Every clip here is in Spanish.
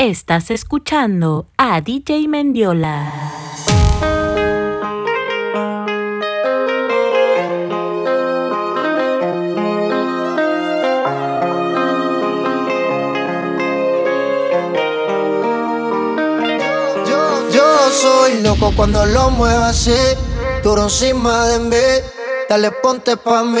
Estás escuchando a DJ Mendiola. Yo soy loco cuando lo muevo así, duro encima de mí. Dale, ponte pa' mí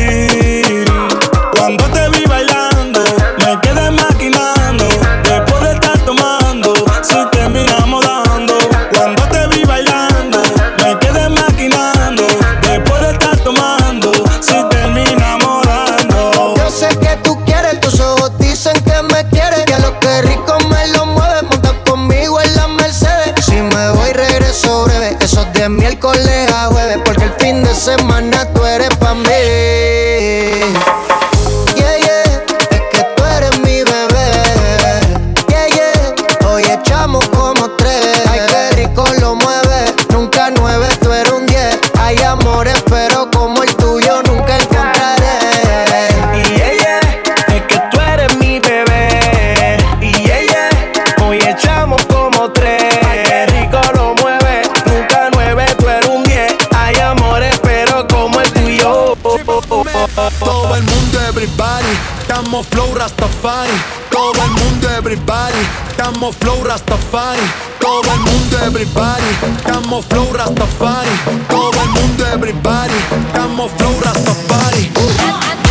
Semana Rastafari. Todo el mundo, everybody, estamos flow Rastafari. Todo el mundo, everybody, estamos flow Rastafari. En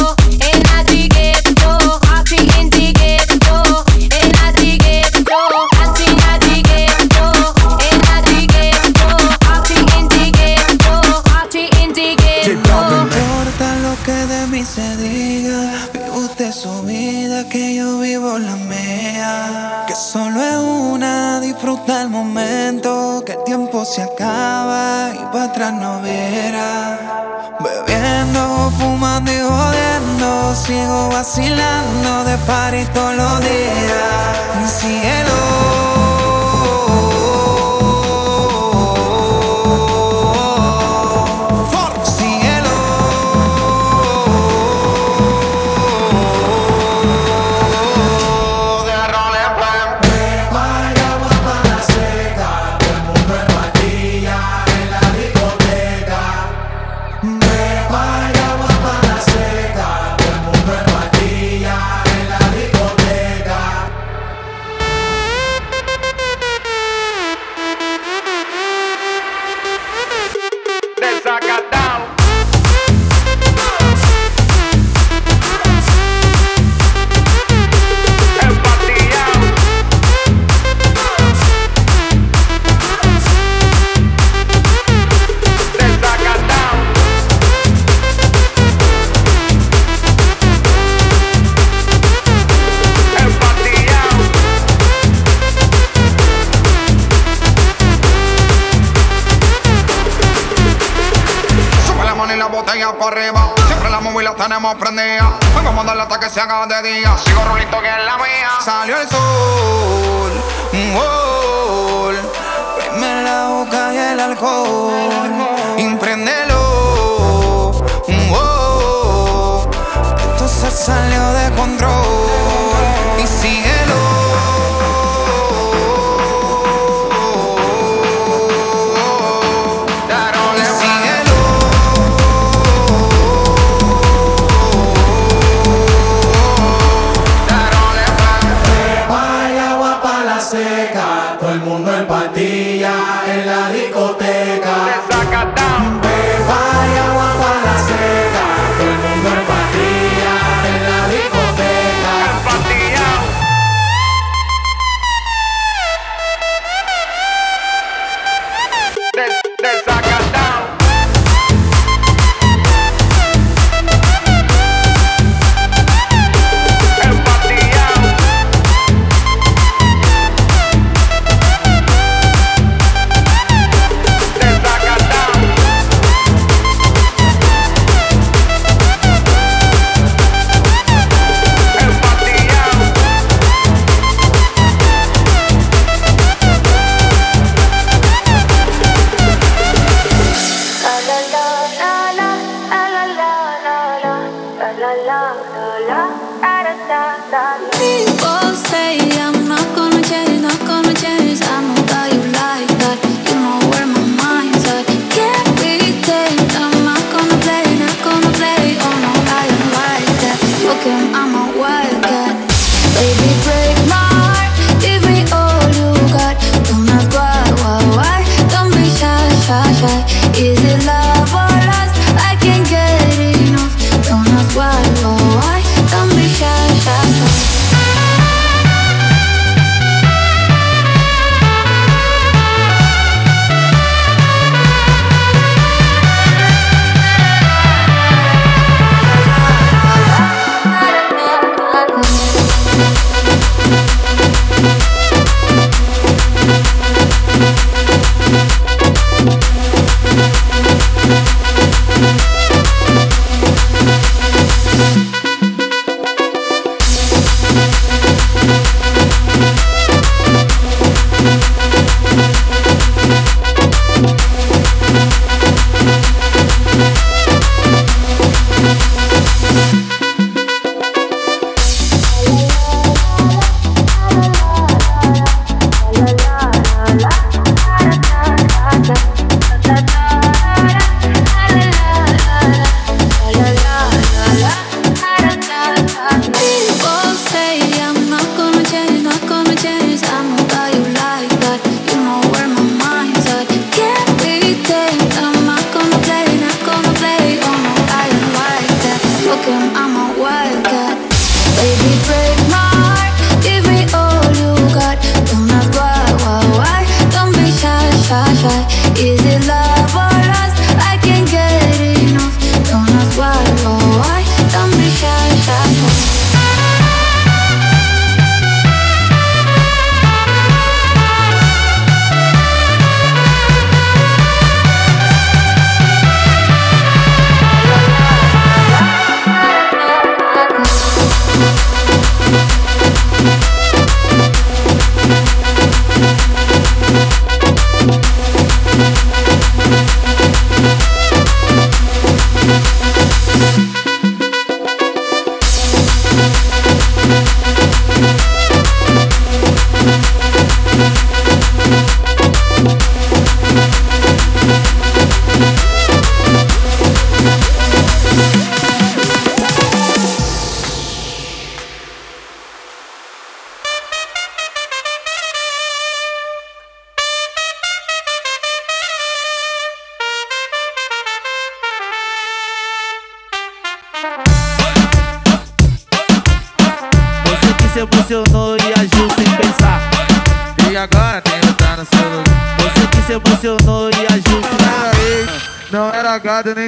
Vacilando de party todos los días. Cielo.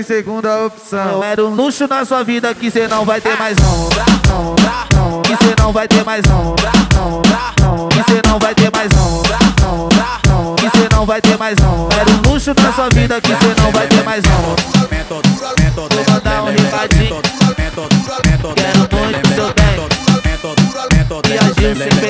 Segunda opção. Não era um luxo na sua vida que cê não vai ter mais não. Que cê não vai ter mais não. Que cê não vai ter mais não. Que cê não vai ter mais não. Era um luxo na sua vida que cê não vai ter mais não. Vou mandar um recadinho. Quero muito seu bem. E agir sem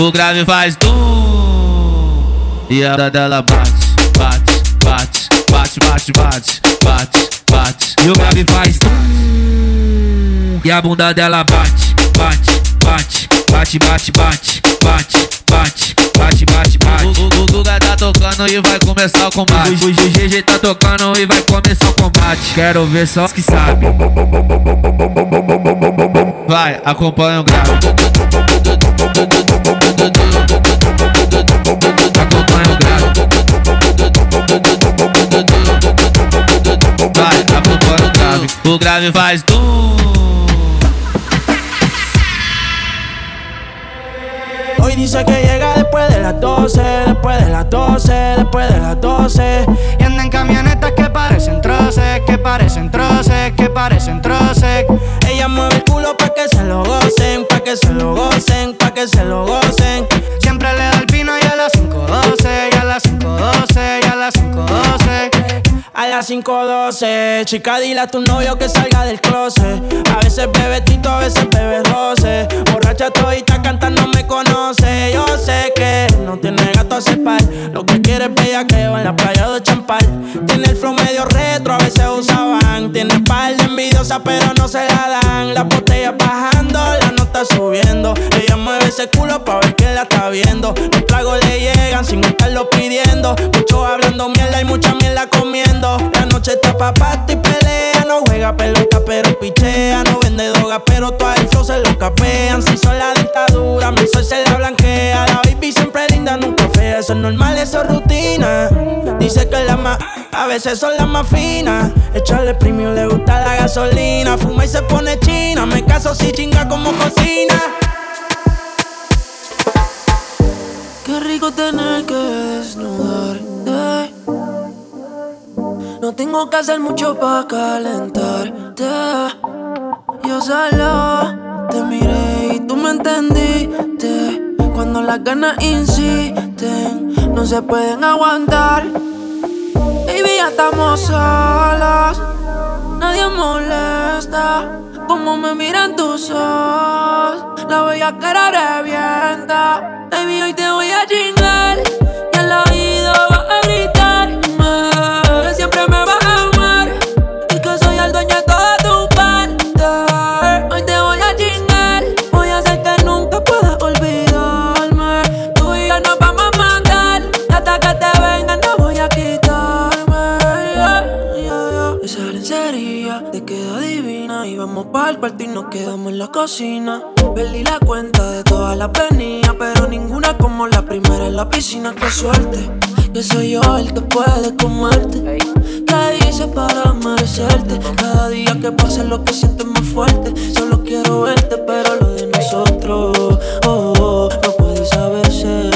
O grave faz tum E a dela bate, bate, bate, bate, bate, bate, bate, bate. E o grave faz tum E a bunda dela bate, bate, bate, bate, bate, bate, bate, bate, bate, bate, bate O Guga tá tocando e vai começar o combate O GG tá tocando e vai começar o combate Quero ver só os que sabem Vai, acompanha o grave Acompanha o grave Vai, acompanha o grave O grave faz tum Hoy dice que llega después de las 12, después de las 12, después de las 12. Y anda en camionetas que parecen troces, que parecen troces, que parecen troces. Ella mueve el culo pa' que se lo gocen, pa' que se lo gocen, pa' que se lo gocen. Siempre le da las 5.12, chica, dile a tu novio que salga del closet. A veces bebe tito, a veces bebe roce. Borracha todita cantando me conoce. Yo sé que no tiene gato a par. Lo que quiere es bellaqueo en la playa de Champal. Tiene el flow medio retro, a veces usaban. Tiene par de envidiosa, pero no se la dan. La botella bajando, la nota subiendo. Ella mueve ese culo pa' ver que la está viendo. Los tragos le llegan sin estarlo pidiendo. Mucho hablando mierda y mucha mierda comiendo. La noche está pa' y pelea. No juega pelota, pero pichea. No vende droga, pero todo el se lo capean. Si son la dictadura, mi sol se la blanquea. La baby siempre linda, nunca fea. Eso es normal, eso es rutina. Dice que la más, a veces son las más finas. Echarle premium, le gusta la gasolina. Fuma y se pone china. Me caso si chinga como cocina. Qué rico tener que desnudarte. No tengo que hacer mucho para calentarte. Yo solo te miré y tú me entendiste. Cuando las ganas insisten, no se pueden aguantar. Baby, ya estamos solos. Nadie molesta. Como me miran tus ojos, la bella cara revienta. Baby, hoy te voy a chingar. Y al oído para el cuarto y nos quedamos en la cocina. Perdí la cuenta de todas las venidas, pero ninguna como la primera en la piscina. Qué suerte, que soy yo el que puede comerte. ¿Qué hice para merecerte? Cada día que pasa lo que sientes más fuerte. Solo quiero verte, pero lo de nosotros, oh, oh, no puede saberse.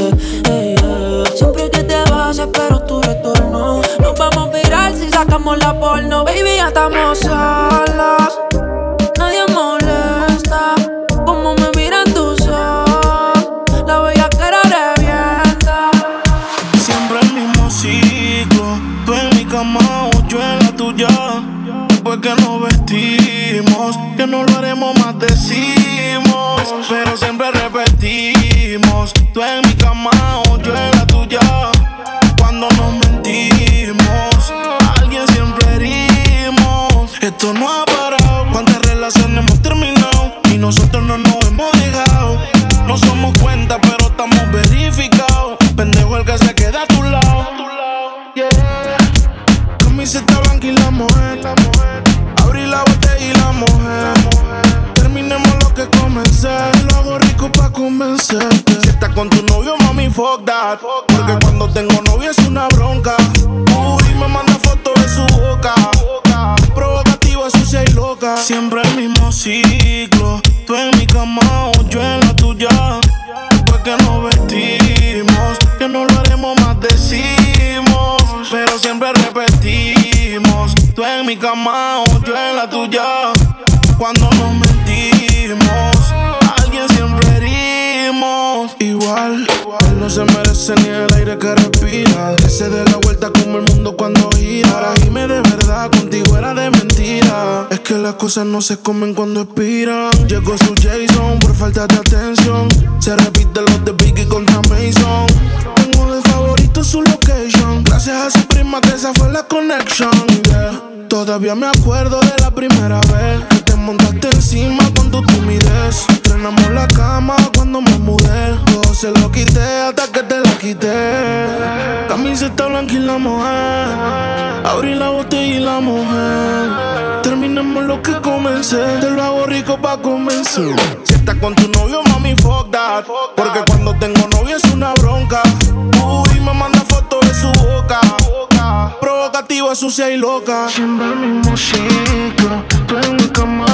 Siempre que te vas, espero tu retorno. Nos vamos a virar si sacamos la porno. Baby, ya estamos. Tú no se comen cuando expiran. Llegó su Jason por falta de atención. Se repite los de Biggie contra Mason. Tengo de favorito su location. Gracias a su prima que esa fue la connection. Todavía me acuerdo de la primera vez que te montaste encima la cama cuando me mudé. Todo se lo quité hasta que te la quité. Camiseta blanca y la mujer. Abrí la botella y la mujer. Terminemos lo que comencé. Te lo hago rico pa' comenzar. Si estás con tu novio, mami, fuck that. Porque cuando tengo novio es una bronca. Uy, me manda fotos de su boca provocativa, sucia y loca. Siempre el mismo sitio, tú en mi cama,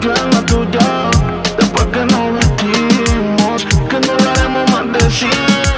yo en la tuya. Después que nos vestimos, que no lo haremos más de 100.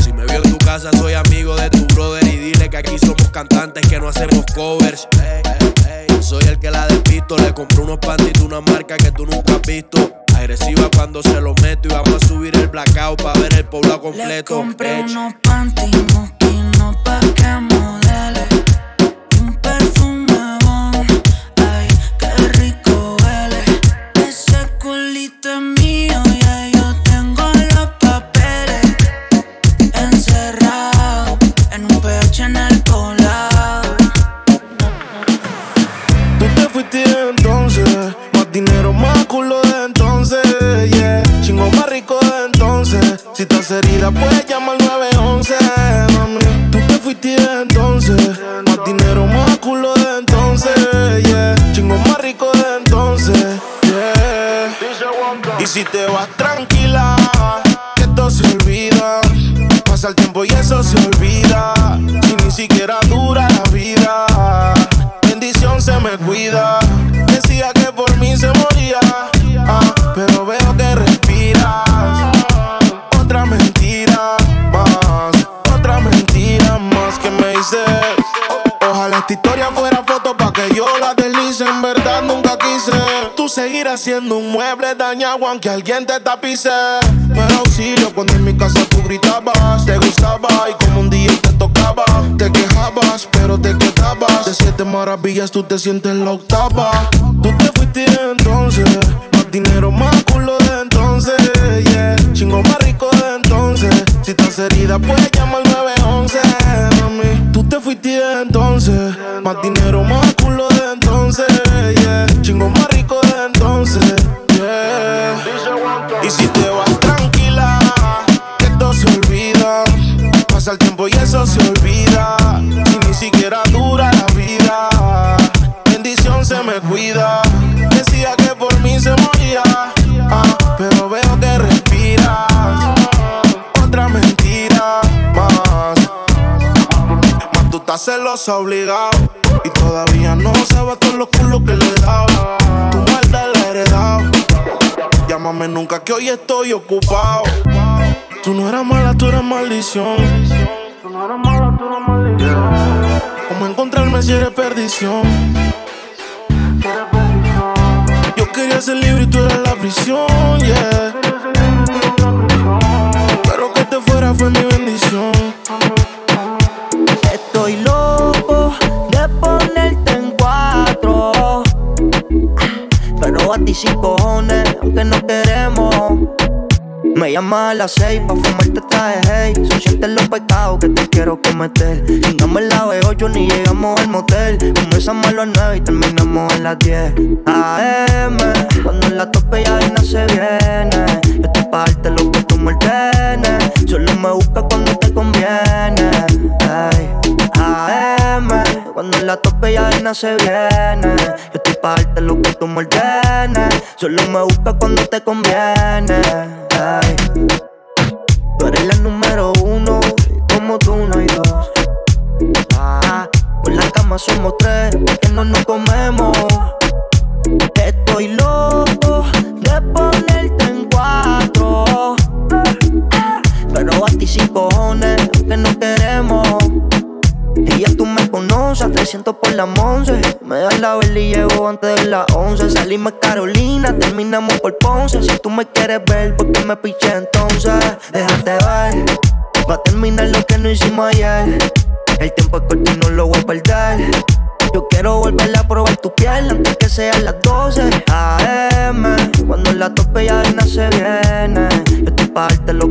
Me veo en tu casa, soy amigo de tu brother. Y dile que aquí somos cantantes que no hacemos covers. Ey, ey, ey. Yo Soy el que la despisto. Le compré unos de una marca que tú nunca has visto. Agresiva cuando se lo meto. Y vamos a subir el blackout para ver el poblado Le completo. compré Ech. unos panty mosquinos pa' que modele aunque alguien te tapice. Pero auxilio cuando en mi casa tú gritabas. Te gustaba y como un día te tocaba. Te quejabas, pero te quedabas. De siete maravillas tú te sientes la octava. Tú te fuiste entonces. Más dinero, más culo de entonces. Yeah. Chingo más rico de entonces. Si estás herida, puedes llamar al 911, mami. Tú te fuiste entonces. Más dinero, más culo de Estás celosa obligado. Y todavía no sabes todos los culos que le he dado. Tu maldad la he heredado. Llámame nunca que hoy estoy ocupado. Tú no eras mala, tú eras maldición. Tú no eras mala, tú eras maldición. ¿Cómo encontrarme si eres perdición? Yo Yo quería ser libre y tú eras la prisión, yeah. Pero que te fuera fue mi bendición. A ti sin cojones, aunque no queremos. Me llama a las seis pa' fumarte traje hey Son siete los pecados que te quiero cometer. Chingamos la B8 ni llegamos al motel. Comenzamos a las nueve y terminamos a las 10 AM, cuando la tope ya no se viene. Yo estoy pa' darte lo que tú me ordenes Solo me busca cuando te conviene Ay. AM, cuando la tope ya no se viene Yo estoy pa' darte lo que tú me Solo me busca cuando te conviene Ay. Tú eres la número uno, como tú no hay dos. Ah, por la cama somos tres, porque no nos comemos. Estoy loco de ponerte en cuatro. Ti sin cojones, aunque no queremos. Y ya tú me conoces, 300 por la once Me das la vela y llego antes de las 11. Salimos Carolina, terminamos por Ponce. Si tú me quieres ver, ¿por qué me piché entonces? Déjate ver, va a terminar lo que no hicimos ayer. El tiempo es corto y no lo voy a perder. Yo quiero volver a probar tu piel antes que sean las 12 AM. Cuando la tope ya no se viene. Yo estoy pa' darte lo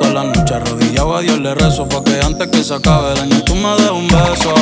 Todas las noches arrodillado a Dios le rezo. Pa' que antes que se acabe el año tú me des un beso.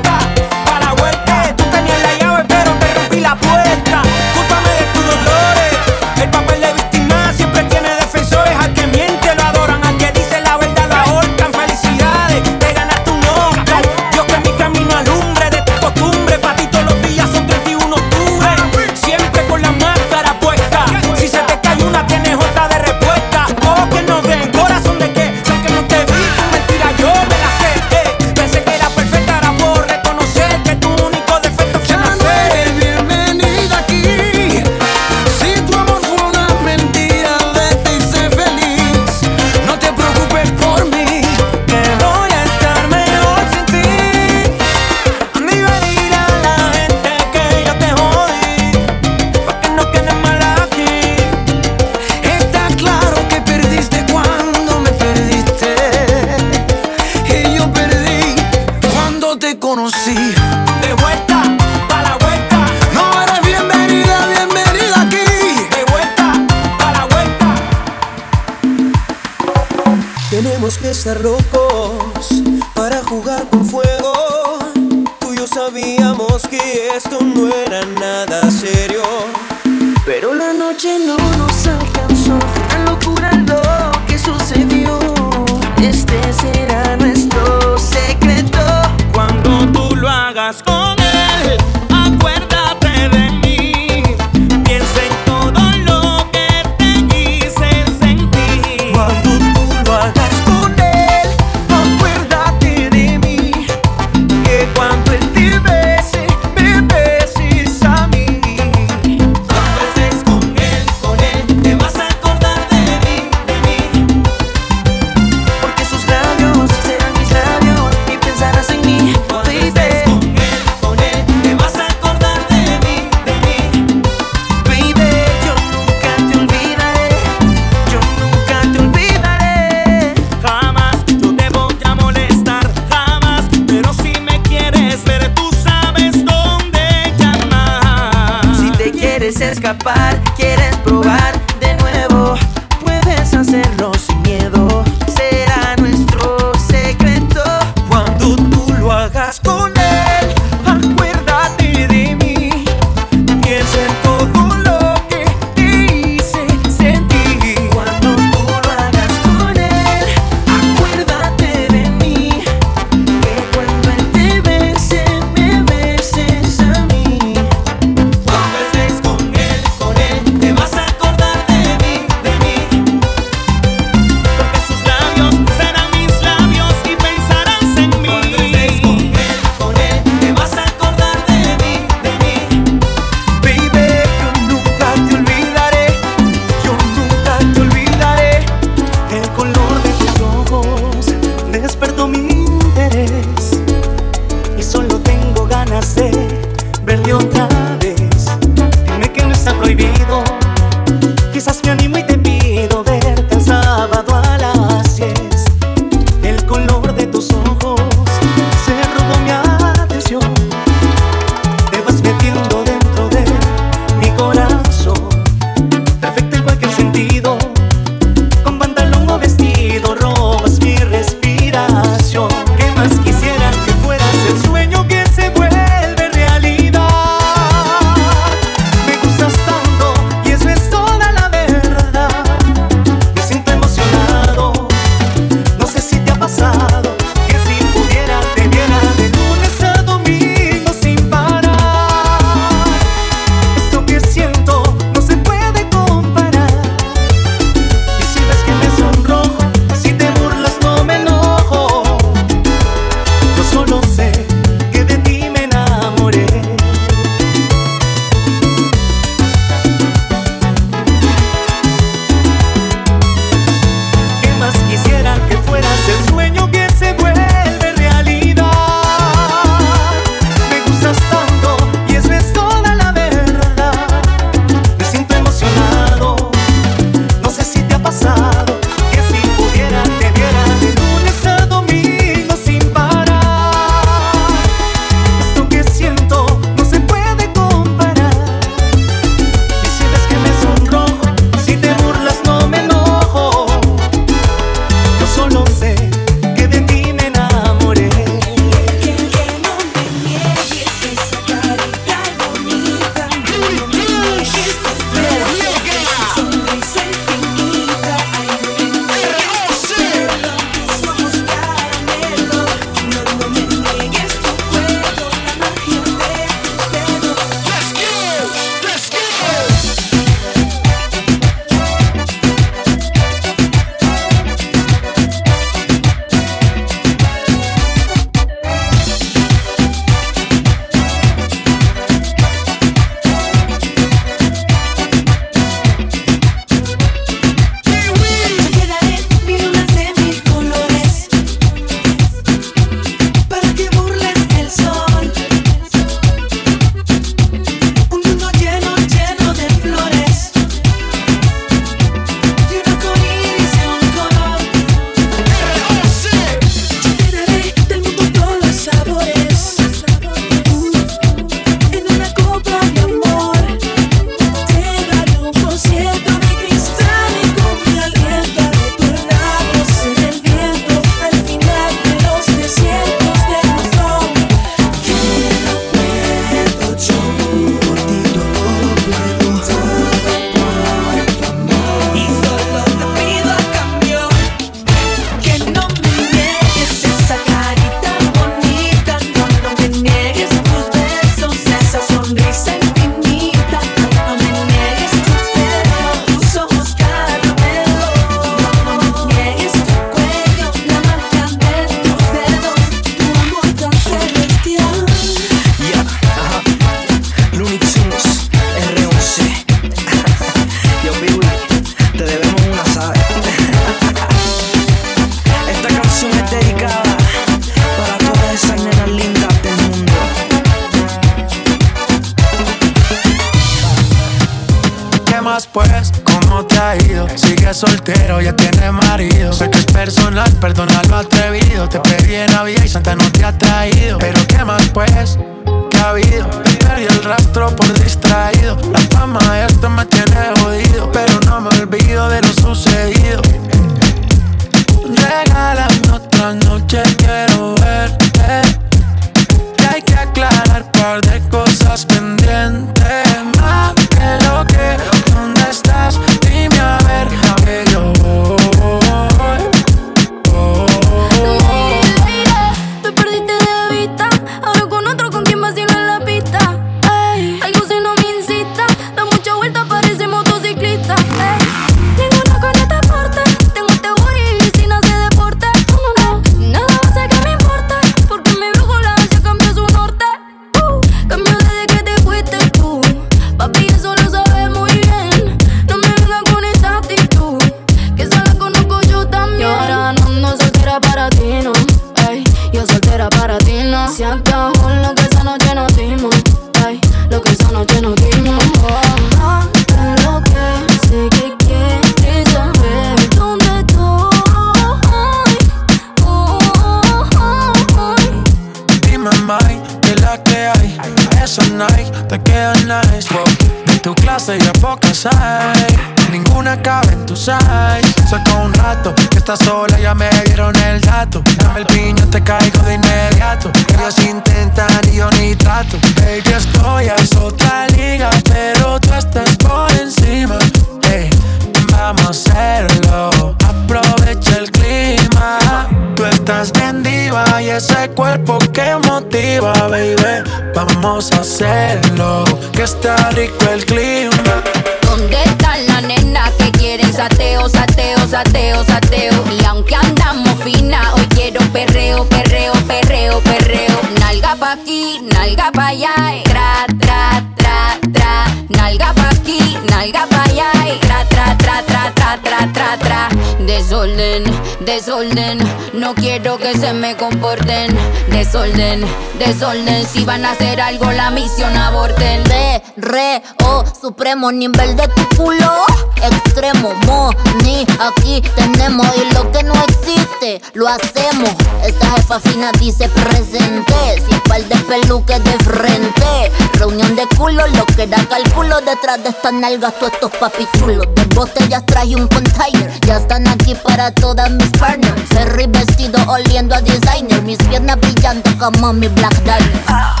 Desorden, desorden, no quiero que se me comporten. Desorden, desorden, si van a hacer algo la misión aborten. Re, re, oh, supremo nivel de tu culo. Extremo, mo, ni aquí tenemos. Y lo que no existe, lo hacemos. Esta jefa fina dice presente. Sin par de peluques de frente. Reunión de culo, lo que da cálculo. Detrás de estas nalgas, todos estos papichulos. De botellas traje un container. Ya están aquí para todas mis partners. Ferry vestido oliendo a designer. Mis piernas brillando como mi black diamond.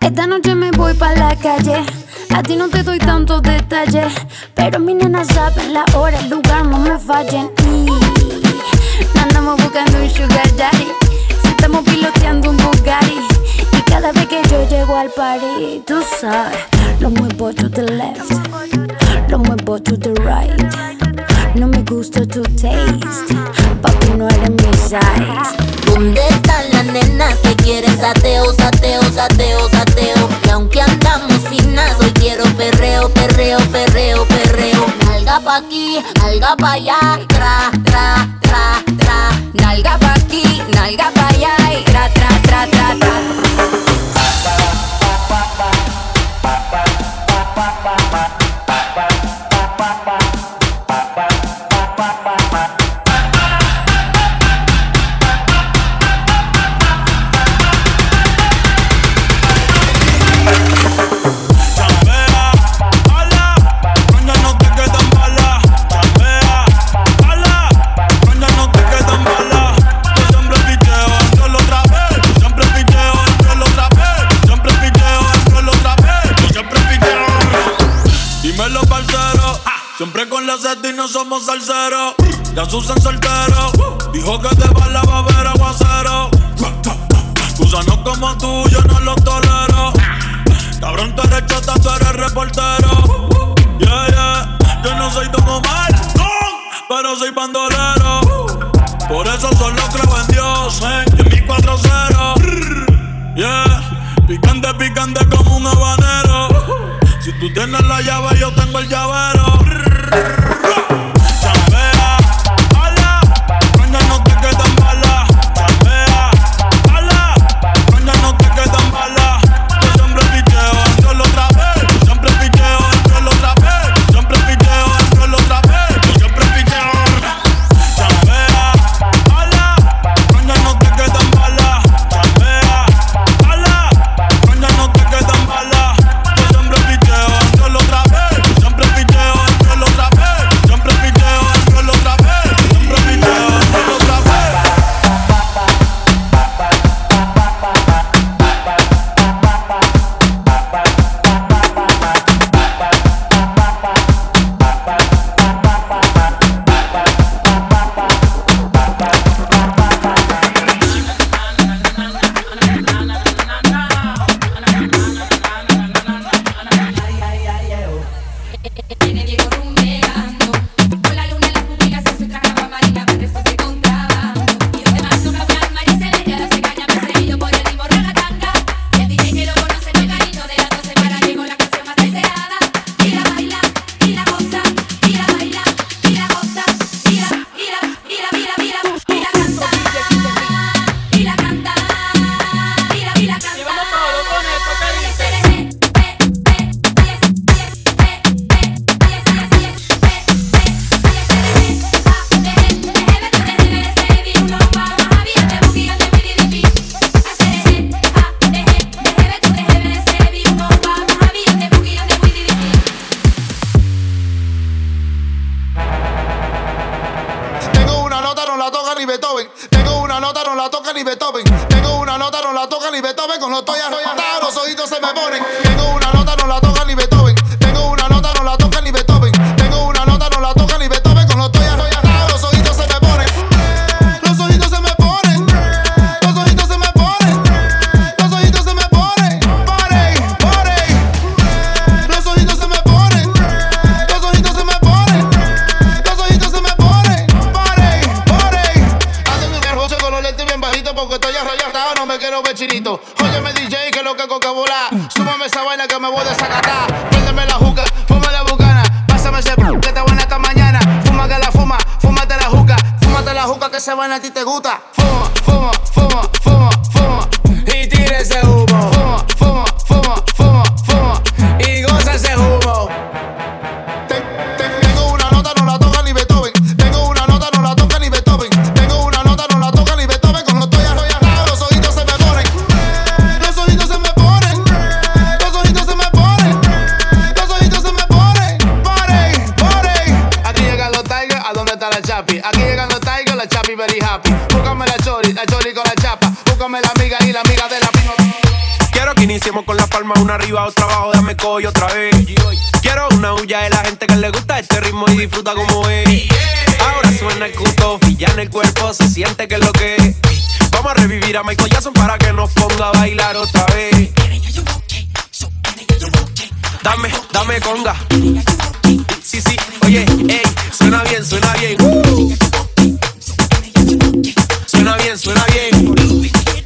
Esta noche me voy pa' la calle. A ti no te doy tantos detalles. Pero mi nena saben la hora, el lugar, no me fallen. Y no andamos buscando un sugar daddy. Si estamos piloteando un Bugatti. Y cada vez que yo llego al party, tú sabes, lo muevo to the left. Lo muevo to the right. No me gusta tu taste. Papi, no eres mi size. ¿Dónde están las nenas que quieren sateo, sateo, sateo, sateo? Y aunque andamos finas, hoy quiero perreo, perreo, perreo, perreo. Nalga pa' aquí, nalga pa' allá, tra, tra, tra, tra. Nalga pa' aquí, nalga pa' La seta y no somos salseros. Ya Susan soltero. Dijo que bala va a haber aguacero. Gusanos como tú, yo no los tolero. Cabrón, tú eres chota, tú eres reportero. Yeah, yeah. Yo no soy Don Omar, pero soy bandolero. Por eso solo creo en Dios, eh, y en mi 4-0. Yeah, picante, picante como un habanero. Si tú tienes la llave, yo tengo el llavero. rock. Una arriba, otra abajo, dame coy otra vez. Quiero una huya de la gente que le gusta este ritmo y disfruta como es. Ahora suena el cuto, ya en el cuerpo se siente que es lo que es. Vamos a revivir a Michael Jackson para que nos ponga a bailar otra vez. Dame, dame conga. Sí, sí, oye, ey, suena bien, suena bien. Suena bien, suena bien.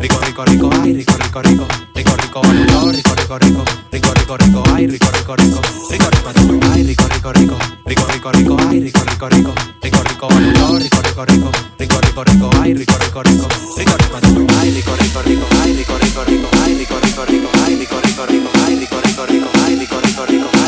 Rico, rico, rico, ay, rico, rico, rico. Rico, rico, rico, rico, rico, rico. Rico, rico, rico, ay, rico, rico, rico. Rico, rico, rico, ay, rico, rico, rico. Rico, rico, rico, ay, rico, rico, rico. Rico, rico, rico, rico, rico, rico. Rico, rico, rico, ay, rico, rico, rico. Rico, rico, rico, rico. Ay, rico, rico, rico, ay, rico, rico, rico. Ay, rico, rico, rico, ay, rico, rico, rico. Ay, rico, rico, rico, ay, rico, rico, rico.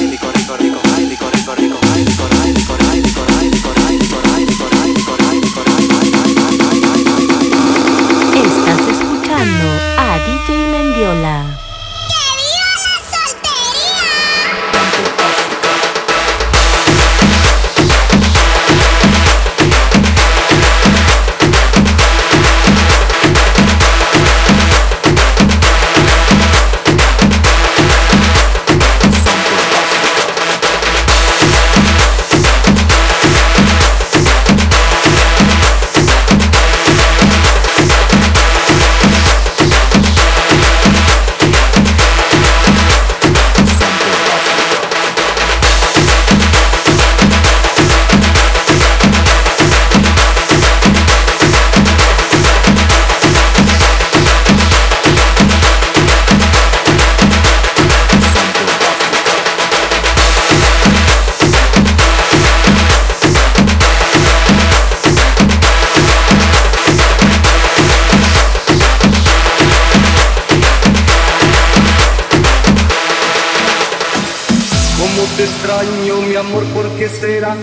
Amor, ¿por qué será?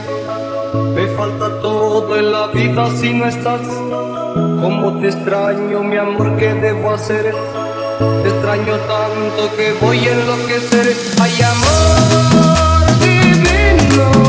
Me falta todo en la vida si no estás. Cómo te extraño, mi amor, ¿qué debo hacer? Te extraño tanto que voy a enloquecer. Ay, amor divino,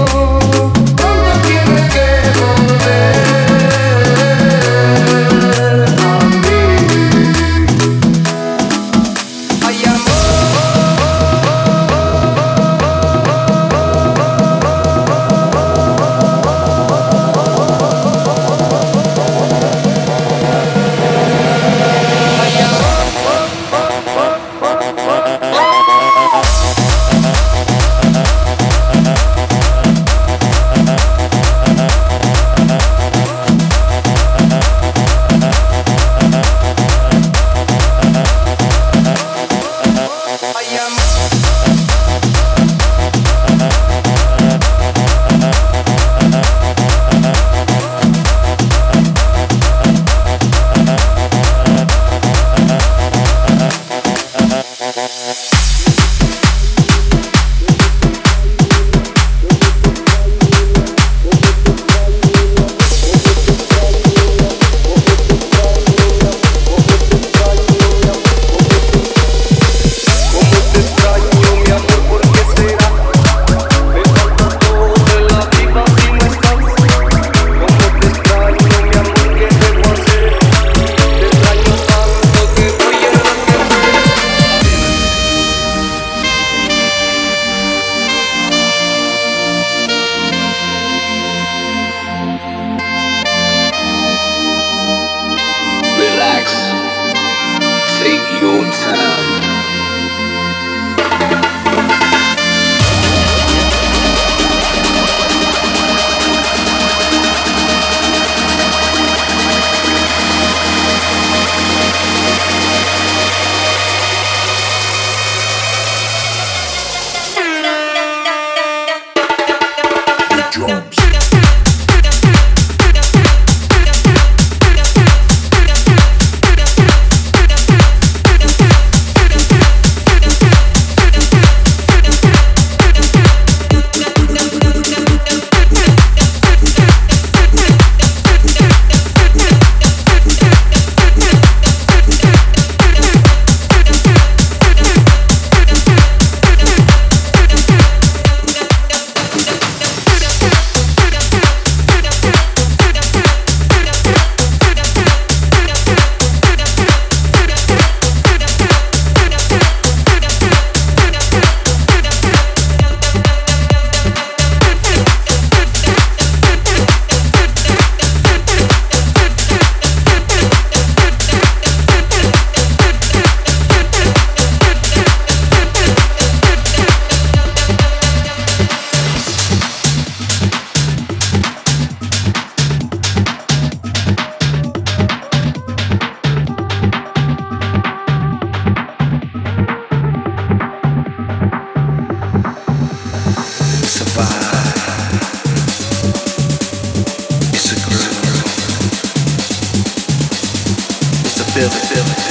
feel it.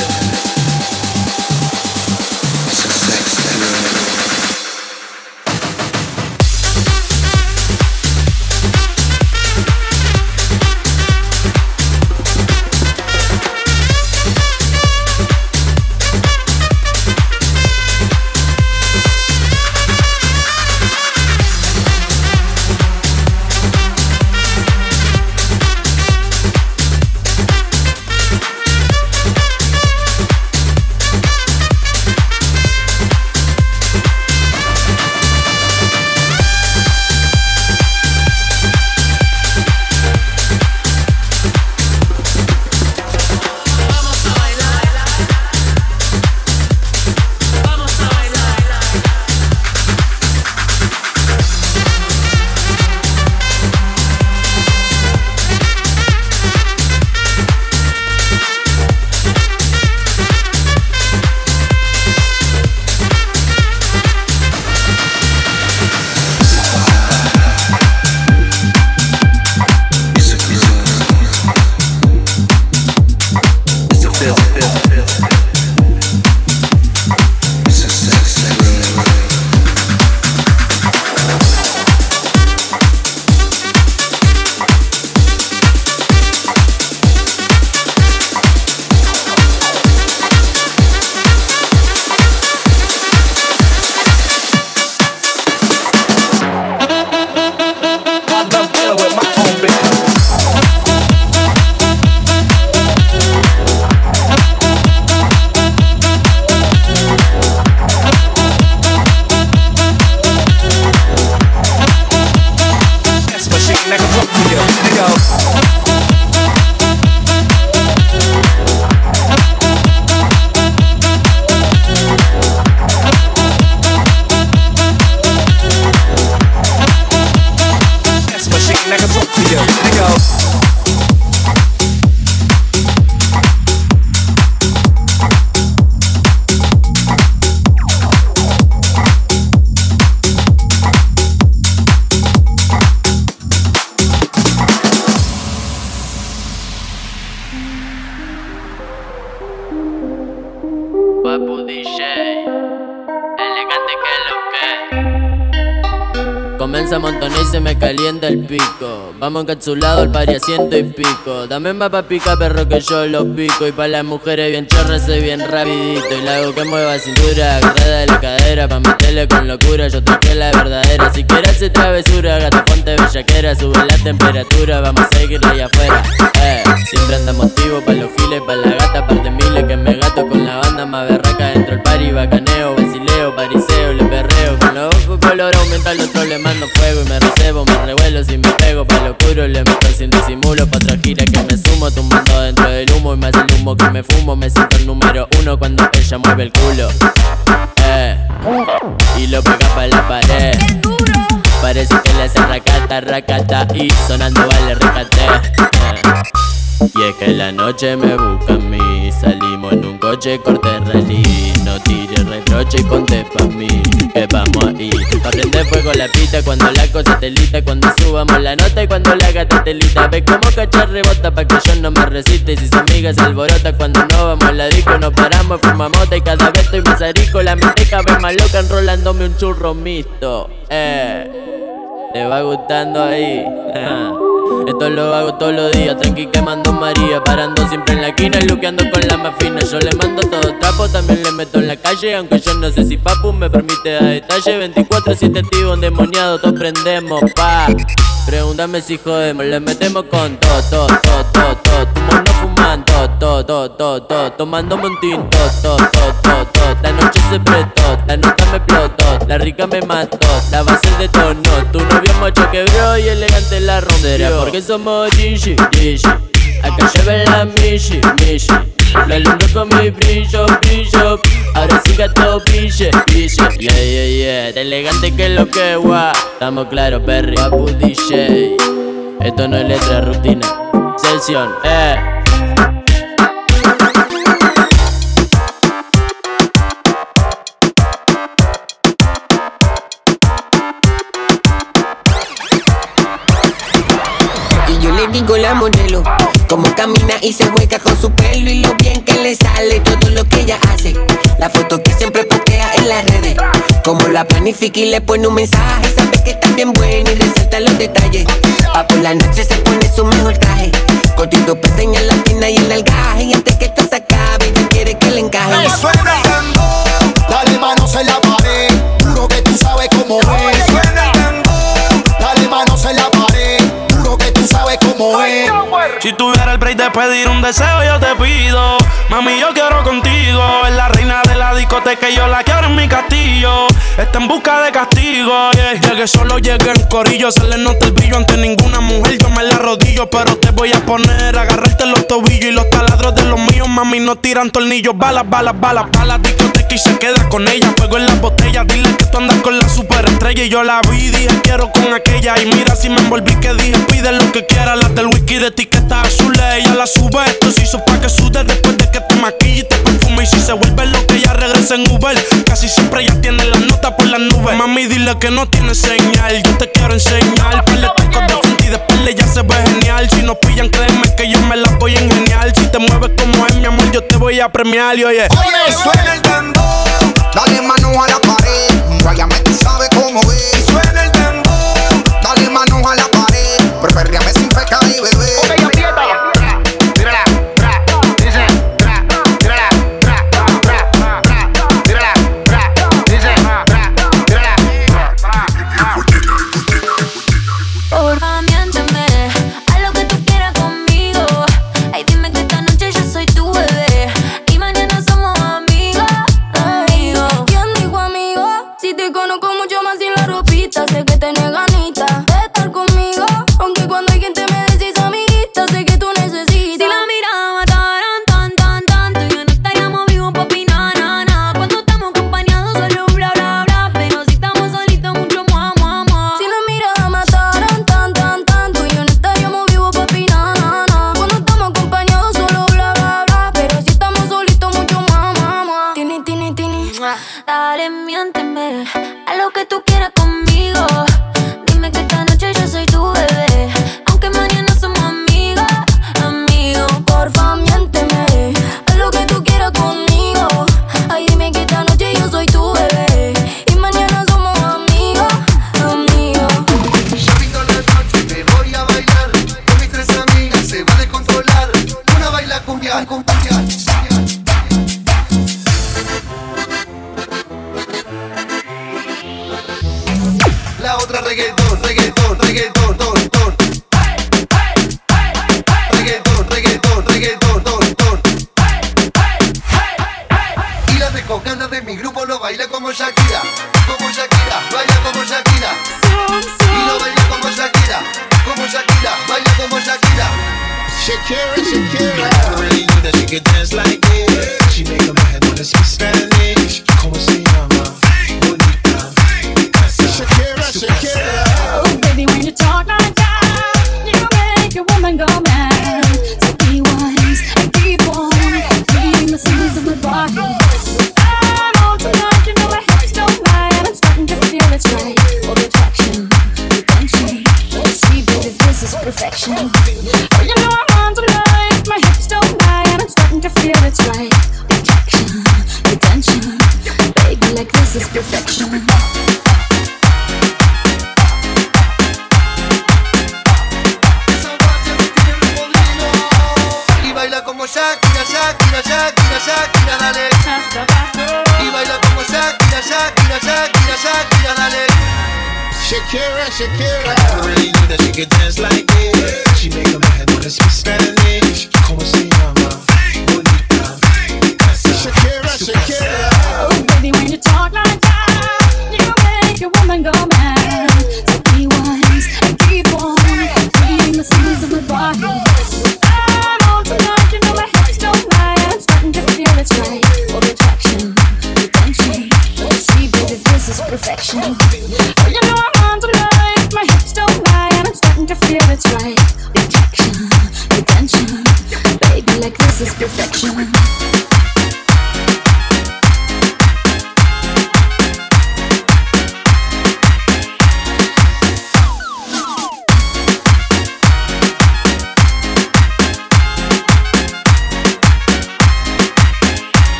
Vamos encapsulados al pari a ciento y pico. Dame más pa' pica, perro, que yo lo pico. Y pa' las mujeres bien chorras, soy bien rapidito. Y la hago que mueva cintura, agarrada de la cadera. Pa' meterle con locura, yo toqué la verdadera. Si quieres hacer travesura, gata ponte bellaquera. Sube la temperatura, vamos a seguir allá afuera. Eh, siempre andamos activos pa' los giles, pa' la gata, par de miles que me gato con la banda más berraca. Dentro el pari, bacaneo, vacileo, pariseo, le perreo. Los aumenta, el otro le mando fuego. Y me recebo, me revuelo si me pego pa' lo le meto sin disimulo Pa' otra gira que me sumo Tumbando dentro del humo Y más el humo que me fumo Me siento el número uno cuando ella mueve el culo eh. Y lo pega para la pared Parece que le hace racata, racata Y sonando vale recate eh. Y es que la noche me busca a mí. Salimos en un coche corte rally. No tires reproche y ponte pa' mí. Que vamos ahí Pa' prender fuego la pita cuando la cosa telita Cuando subamos la nota y cuando la gata telita Ve como cachar rebota pa' que yo no me resiste. Y si su amiga se alborota cuando no vamos a la disco. Nos paramos, fumamos y cada vez estoy más arico. La mente cabe más loca enrolándome un churro mixto. Eh, te va gustando ahí Esto lo hago todos los días, tranqui quemando María. Parando siempre en la esquina, luqueando con la más fina. Yo le mando todo trapo, también le meto en la calle. Aunque yo no sé si papu me permite dar detalle. 24-7 activo, endemoniado, todos prendemos, pa. Pregúntame si jodemos, le metemos con todo, todo, todo, todo, todo fumando, todo, todo, todo, todo Tomando un tinto, todo, todo, todo, todo La noche se prestó, la nota me explotó La rica me mató, la base de tono Tu novio macho quebró y elegante la rompió. Porque somos Gigi, Gigi Acá lleva la Mishi, Mishi. La alumbro con mi brillo, brillo. Ahora sí gato brille, brille Yeah, yeah, yeah De elegante que lo que guau. Estamos claros, Perry. Papu DJ Esto no es letra, rutina. Sesión, eh le la modelo Cómo camina y se juega con su pelo y lo bien que le sale todo lo que ella hace. La foto que siempre postea en las redes. Como la planifica y le pone un mensaje. Sabe que está bien buena y resalta los detalles. Pa' por la noche se pone su mejor traje. Cortito peseña la pina y el algaje. Y antes que esto se acabe, ella quiere que le encaje. Dale manos en la pared. Juro que tú sabes cómo es. Tú sabes cómo es. Si tuviera el break de pedir un deseo, yo te pido. Mami, yo quiero contigo. Es la reina de la discoteca y yo la quiero en mi castillo. Está en busca de castigo. Llegué solo, llegué en corillo. Se le nota el brillo ante ninguna mujer. Yo me la rodillo, pero te voy a poner. Agarrarte los tobillos y los taladros de los míos. Mami, no tiran tornillos. Balas, balas, balas. Pa' la discoteca y se queda con ella. Fuego en las botellas. Dile que tú andas con la superestrella. Y yo la vi, dije quiero con aquella. Y mira si me envolví que dije pide lo que quiera. Las del whisky de etiqueta azul. Ella la sube. Esto se hizo pa' que sude después de que te maquille y te perfume. Y si se vuelve lo que ella regresa en Uber. Casi siempre ella tiene la nota por las nubes. Mami, dile que no tiene señal. Yo te quiero enseñar. De tacos de frente y de espalda ya se ve genial. Si nos pillan, créeme que yo me la voy a ingeniar. Si te mueves como es, mi amor, yo te voy a premiar. Y oye, Oye, suena el tambor, dale mano a la pared. Guayame, tú sabes cómo es. Suena el tambor, dale mano a la pared. Perreame sin pecado y bebé.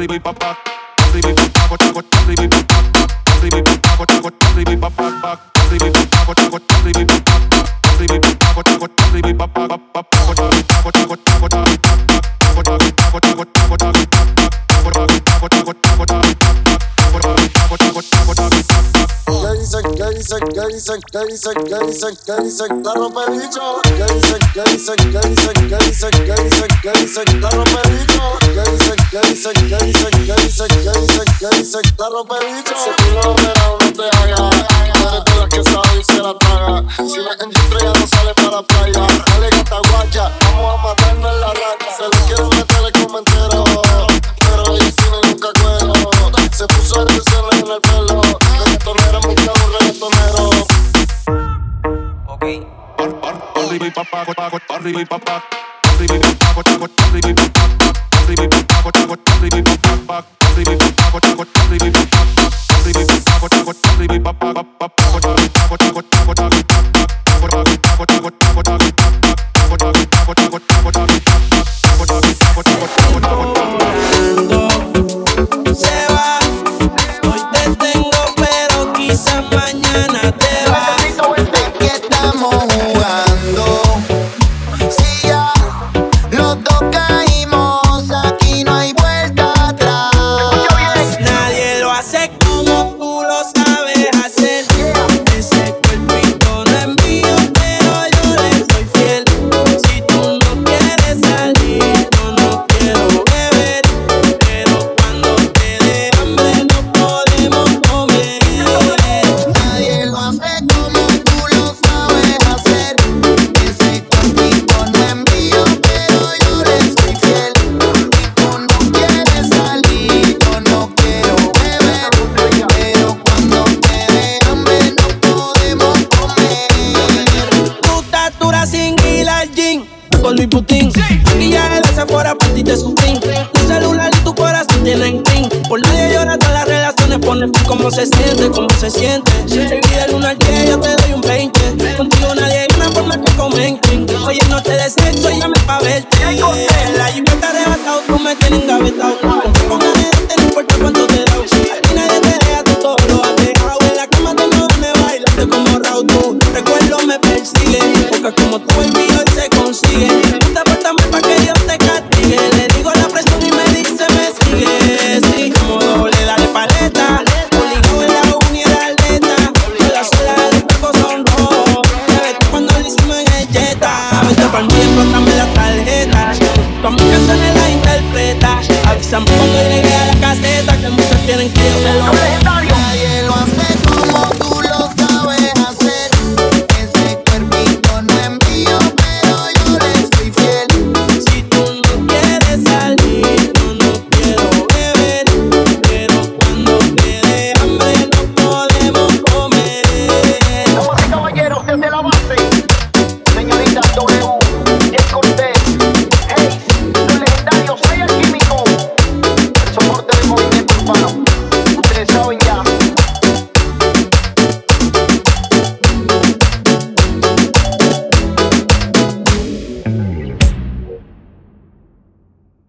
arriba y papá, arriba y papá, dicen, que dicen, que dicen, que dicen, que dicen, la rompe bicho. Que dicen, que dicen, que dicen, que dicen, que dicen, que dicen, la rompe. Que dicen, que dicen, que dicen, dicen. Si te hagas. Eres la que sabe y se la traga. Si no sale para playa. Dale gata guacha, vamos a matarnos en la rata. Se lo quiero meter el pero el cine nunca cuero. Se puso el en el pelo. Bye.